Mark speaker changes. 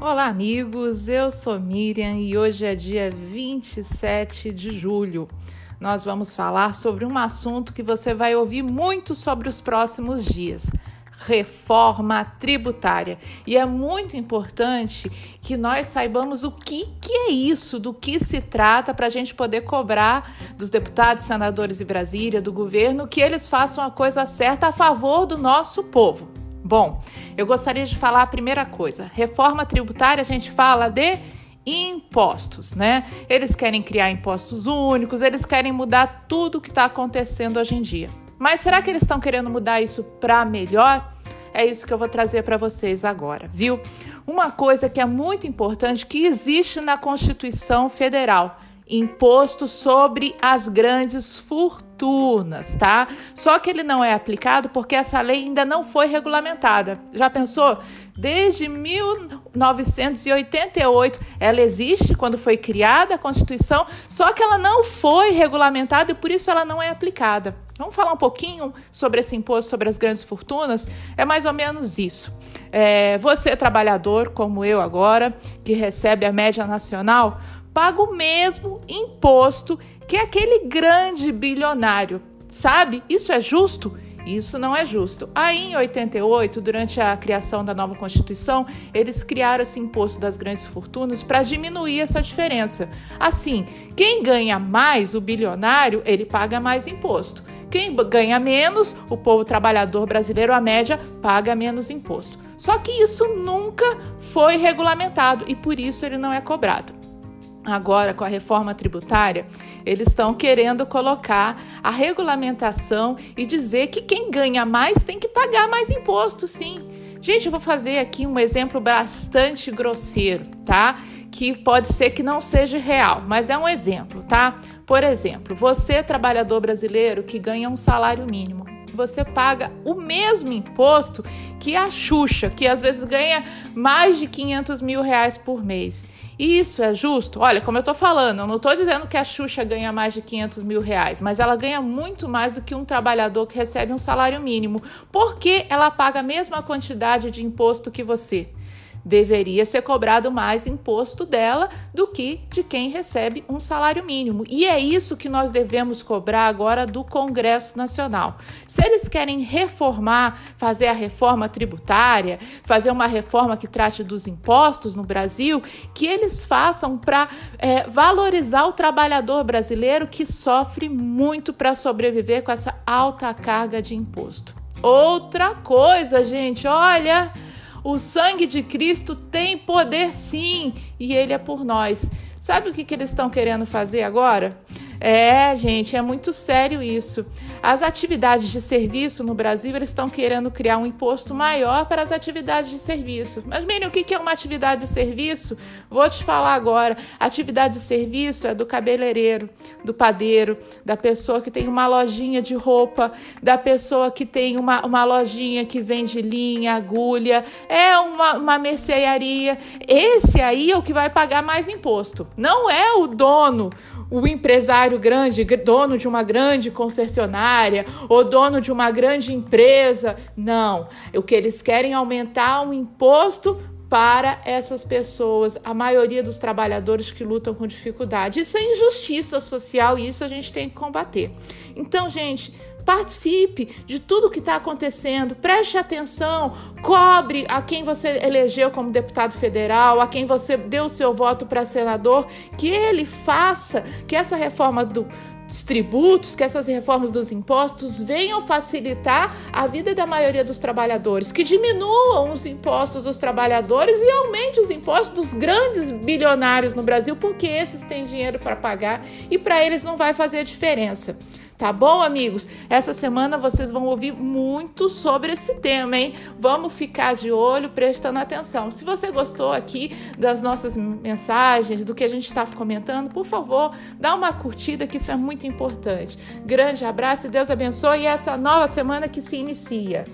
Speaker 1: Olá, amigos. Eu sou Miriam e hoje é dia 27 de julho. Nós vamos falar sobre um assunto que você vai ouvir muito sobre os próximos dias: reforma tributária. E é muito importante que nós saibamos o que, que é isso, do que se trata, para a gente poder cobrar dos deputados, senadores de Brasília, do governo, que eles façam a coisa certa a favor do nosso povo. Bom, eu gostaria de falar a primeira coisa. Reforma tributária, a gente fala de impostos, né? Eles querem criar impostos únicos, eles querem mudar tudo o que está acontecendo hoje em dia. Mas será que eles estão querendo mudar isso para melhor? É isso que eu vou trazer para vocês agora, viu? Uma coisa que é muito importante que existe na Constituição Federal imposto sobre as grandes fortunas, tá? Só que ele não é aplicado porque essa lei ainda não foi regulamentada. Já pensou? Desde 1988 ela existe quando foi criada a Constituição, só que ela não foi regulamentada e por isso ela não é aplicada. Vamos falar um pouquinho sobre esse imposto sobre as grandes fortunas? É mais ou menos isso. É, você, trabalhador, como eu agora, que recebe a média nacional, paga o mesmo imposto que aquele grande bilionário. Sabe? Isso é justo? Isso não é justo. Aí, em 88, durante a criação da nova Constituição, eles criaram esse imposto das grandes fortunas para diminuir essa diferença. Assim, quem ganha mais, o bilionário, ele paga mais imposto. Quem ganha menos, o povo trabalhador brasileiro, a média, paga menos imposto. Só que isso nunca foi regulamentado e por isso ele não é cobrado agora com a reforma tributária, eles estão querendo colocar a regulamentação e dizer que quem ganha mais tem que pagar mais imposto, sim. Gente, eu vou fazer aqui um exemplo bastante grosseiro, tá? Que pode ser que não seja real, mas é um exemplo, tá? Por exemplo, você, trabalhador brasileiro que ganha um salário mínimo, você paga o mesmo imposto que a Xuxa, que às vezes ganha mais de 500 mil reais por mês. Isso é justo? Olha, como eu estou falando, eu não estou dizendo que a Xuxa ganha mais de 500 mil reais, mas ela ganha muito mais do que um trabalhador que recebe um salário mínimo. Porque ela paga a mesma quantidade de imposto que você deveria ser cobrado mais imposto dela do que de quem recebe um salário mínimo. E é isso que nós devemos cobrar agora do Congresso Nacional. Se eles querem reformar, fazer a reforma tributária, fazer uma reforma que trate dos impostos no Brasil, que eles façam para é, valorizar o trabalhador brasileiro que sofre muito para sobreviver com essa alta carga de imposto. Outra coisa, gente, olha. O sangue de Cristo tem poder sim, e ele é por nós. Sabe o que, que eles estão querendo fazer agora? É, gente, é muito sério isso. As atividades de serviço no Brasil, eles estão querendo criar um imposto maior para as atividades de serviço. Mas, Miriam, o que é uma atividade de serviço? Vou te falar agora. Atividade de serviço é do cabeleireiro, do padeiro, da pessoa que tem uma lojinha de roupa, da pessoa que tem uma, uma lojinha que vende linha, agulha, é uma, uma mercearia. Esse aí é o que vai pagar mais imposto. Não é o dono o empresário grande, dono de uma grande concessionária ou dono de uma grande empresa. Não. O que eles querem é aumentar o imposto para essas pessoas, a maioria dos trabalhadores que lutam com dificuldade. Isso é injustiça social e isso a gente tem que combater. Então, gente, participe de tudo que está acontecendo, preste atenção, cobre a quem você elegeu como deputado federal, a quem você deu o seu voto para senador, que ele faça que essa reforma do dos tributos, que essas reformas dos impostos venham facilitar a vida da maioria dos trabalhadores, que diminuam os impostos dos trabalhadores e aumente os impostos dos grandes bilionários no Brasil, porque esses têm dinheiro para pagar e para eles não vai fazer diferença. Tá bom, amigos? Essa semana vocês vão ouvir muito sobre esse tema, hein? Vamos ficar de olho, prestando atenção. Se você gostou aqui das nossas mensagens, do que a gente está comentando, por favor, dá uma curtida, que isso é muito importante. Grande abraço e Deus abençoe essa nova semana que se inicia.